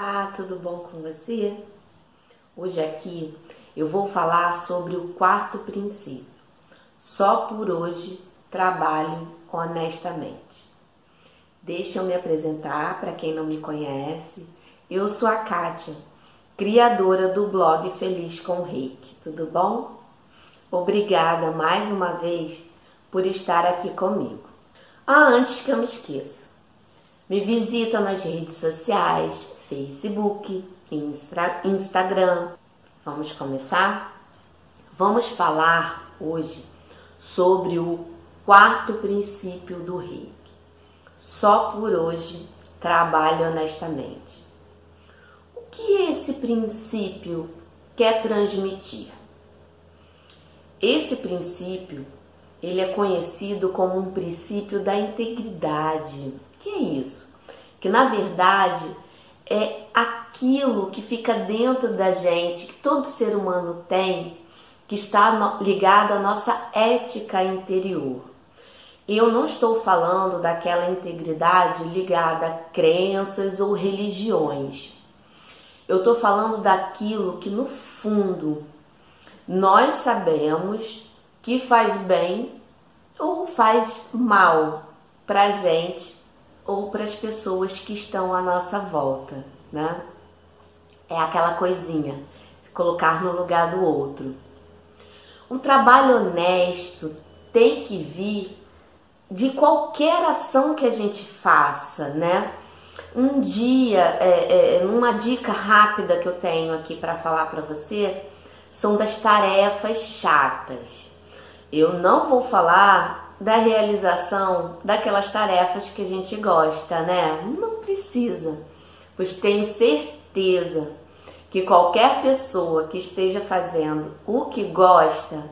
Olá, tudo bom com você? Hoje aqui eu vou falar sobre o quarto princípio. Só por hoje trabalho honestamente. Deixa eu me apresentar para quem não me conhece. Eu sou a Kátia, criadora do blog Feliz com Reiki. Tudo bom? Obrigada mais uma vez por estar aqui comigo. Ah, antes que eu me esqueça, me visita nas redes sociais, Facebook, Instra, Instagram. Vamos começar? Vamos falar hoje sobre o quarto princípio do reiki. Só por hoje trabalhe honestamente. O que esse princípio quer transmitir? Esse princípio, ele é conhecido como um princípio da integridade. Que é isso? Que na verdade é aquilo que fica dentro da gente, que todo ser humano tem, que está ligado à nossa ética interior. Eu não estou falando daquela integridade ligada a crenças ou religiões. Eu estou falando daquilo que no fundo nós sabemos que faz bem ou faz mal para gente ou para as pessoas que estão à nossa volta, né? É aquela coisinha, se colocar no lugar do outro. O trabalho honesto tem que vir de qualquer ação que a gente faça, né? Um dia, é, é, uma dica rápida que eu tenho aqui para falar para você são das tarefas chatas. Eu não vou falar da realização daquelas tarefas que a gente gosta, né? Não precisa, pois tenho certeza que qualquer pessoa que esteja fazendo o que gosta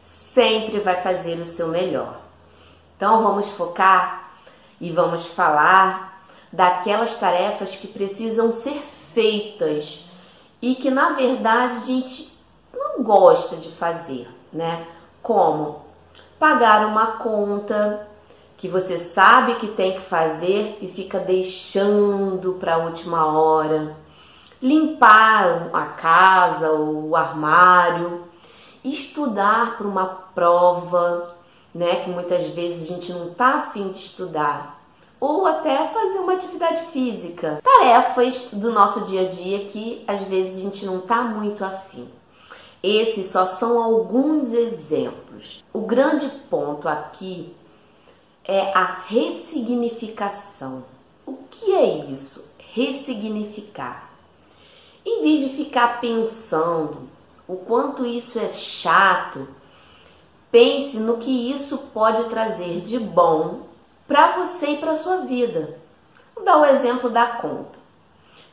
sempre vai fazer o seu melhor. Então vamos focar e vamos falar daquelas tarefas que precisam ser feitas e que na verdade a gente não gosta de fazer, né? Como? Pagar uma conta que você sabe que tem que fazer e fica deixando para a última hora, limpar a casa ou o armário, estudar para uma prova, né, que muitas vezes a gente não tá afim de estudar, ou até fazer uma atividade física, tarefas do nosso dia a dia que às vezes a gente não tá muito afim. Esses só são alguns exemplos. O grande ponto aqui é a ressignificação. O que é isso? Ressignificar. Em vez de ficar pensando o quanto isso é chato, pense no que isso pode trazer de bom para você e para sua vida. Vou dar o exemplo da conta.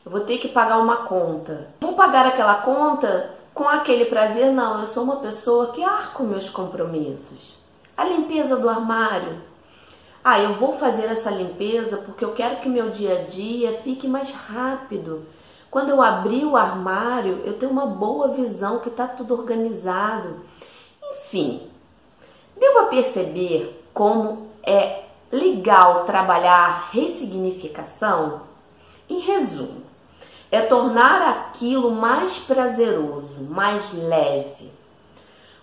Eu vou ter que pagar uma conta. Vou pagar aquela conta com aquele prazer, não, eu sou uma pessoa que arco meus compromissos. A limpeza do armário. Ah, eu vou fazer essa limpeza porque eu quero que meu dia a dia fique mais rápido. Quando eu abrir o armário, eu tenho uma boa visão que está tudo organizado. Enfim, deu para perceber como é legal trabalhar ressignificação? Em resumo, é tornar aquilo mais prazeroso, mais leve.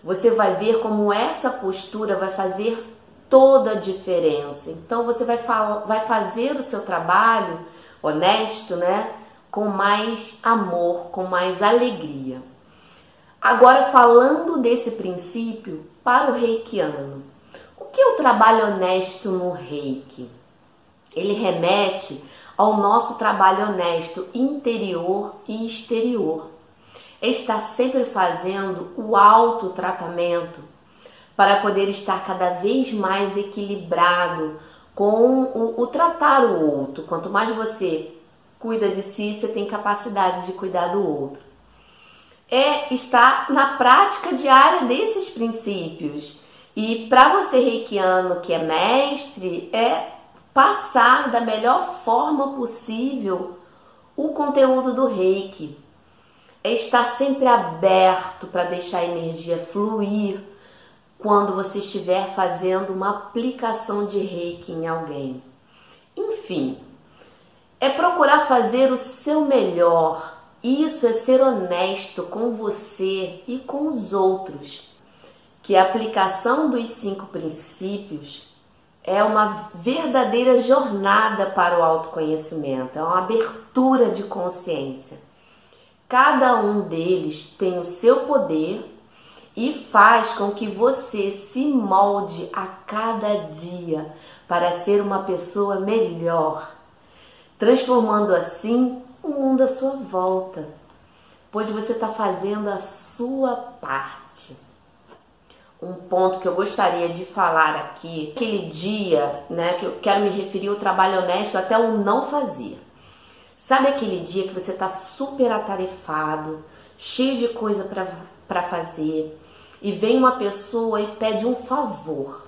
Você vai ver como essa postura vai fazer toda a diferença. Então você vai, vai fazer o seu trabalho honesto, né? Com mais amor, com mais alegria. Agora, falando desse princípio para o reikiano, o que é o trabalho honesto no reiki? Ele remete ao nosso trabalho honesto interior e exterior. Está sempre fazendo o autotratamento para poder estar cada vez mais equilibrado com o, o tratar o outro. Quanto mais você cuida de si, você tem capacidade de cuidar do outro. É estar na prática diária desses princípios. E para você reikiano que é mestre, é passar da melhor forma possível o conteúdo do reiki. É estar sempre aberto para deixar a energia fluir quando você estiver fazendo uma aplicação de reiki em alguém. Enfim, é procurar fazer o seu melhor. Isso é ser honesto com você e com os outros. Que a aplicação dos cinco princípios é uma verdadeira jornada para o autoconhecimento, é uma abertura de consciência. Cada um deles tem o seu poder e faz com que você se molde a cada dia para ser uma pessoa melhor, transformando assim o mundo à sua volta, pois você está fazendo a sua parte um ponto que eu gostaria de falar aqui, aquele dia, né, que eu quero me referir ao trabalho honesto até o não fazer. Sabe aquele dia que você está super atarefado, cheio de coisa para fazer, e vem uma pessoa e pede um favor.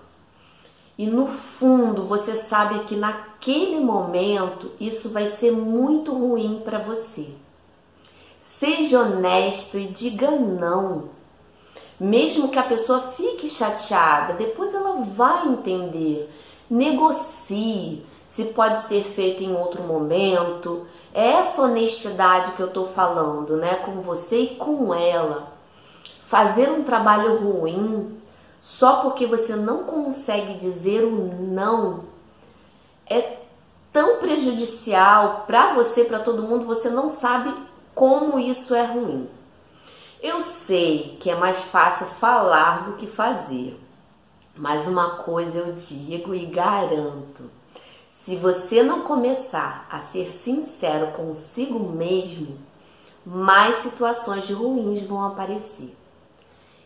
E no fundo você sabe que naquele momento isso vai ser muito ruim para você. Seja honesto e diga não mesmo que a pessoa fique chateada, depois ela vai entender. Negocie se pode ser feito em outro momento. É essa honestidade que eu estou falando, né, com você e com ela. Fazer um trabalho ruim só porque você não consegue dizer o não é tão prejudicial para você, para todo mundo, você não sabe como isso é ruim. Eu sei que é mais fácil falar do que fazer, mas uma coisa eu digo e garanto: se você não começar a ser sincero consigo mesmo, mais situações ruins vão aparecer.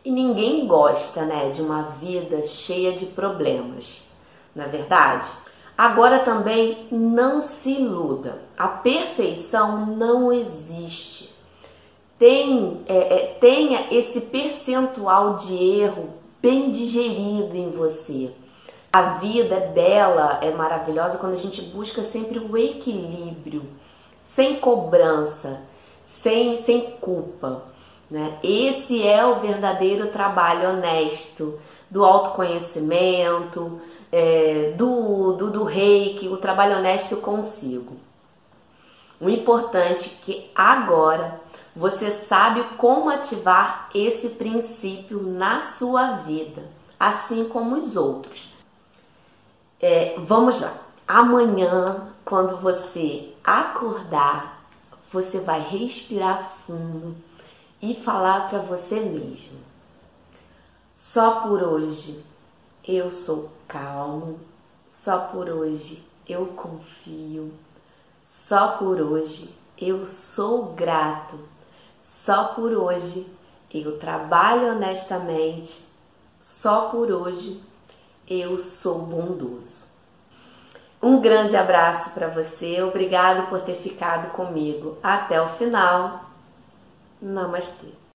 E ninguém gosta, né, de uma vida cheia de problemas. Na é verdade, agora também não se iluda. A perfeição não existe tem, é, é, tenha esse percentual de erro bem digerido em você. A vida é bela, é maravilhosa quando a gente busca sempre o equilíbrio, sem cobrança, sem, sem culpa. Né? Esse é o verdadeiro trabalho honesto do autoconhecimento, é, do, do, do reiki, o trabalho honesto consigo. O importante é que agora você sabe como ativar esse princípio na sua vida, assim como os outros. É, vamos lá. Amanhã, quando você acordar, você vai respirar fundo e falar para você mesmo: só por hoje eu sou calmo, só por hoje eu confio, só por hoje eu sou grato só por hoje eu trabalho honestamente. Só por hoje eu sou bondoso. Um grande abraço para você. Obrigado por ter ficado comigo até o final. Namastê.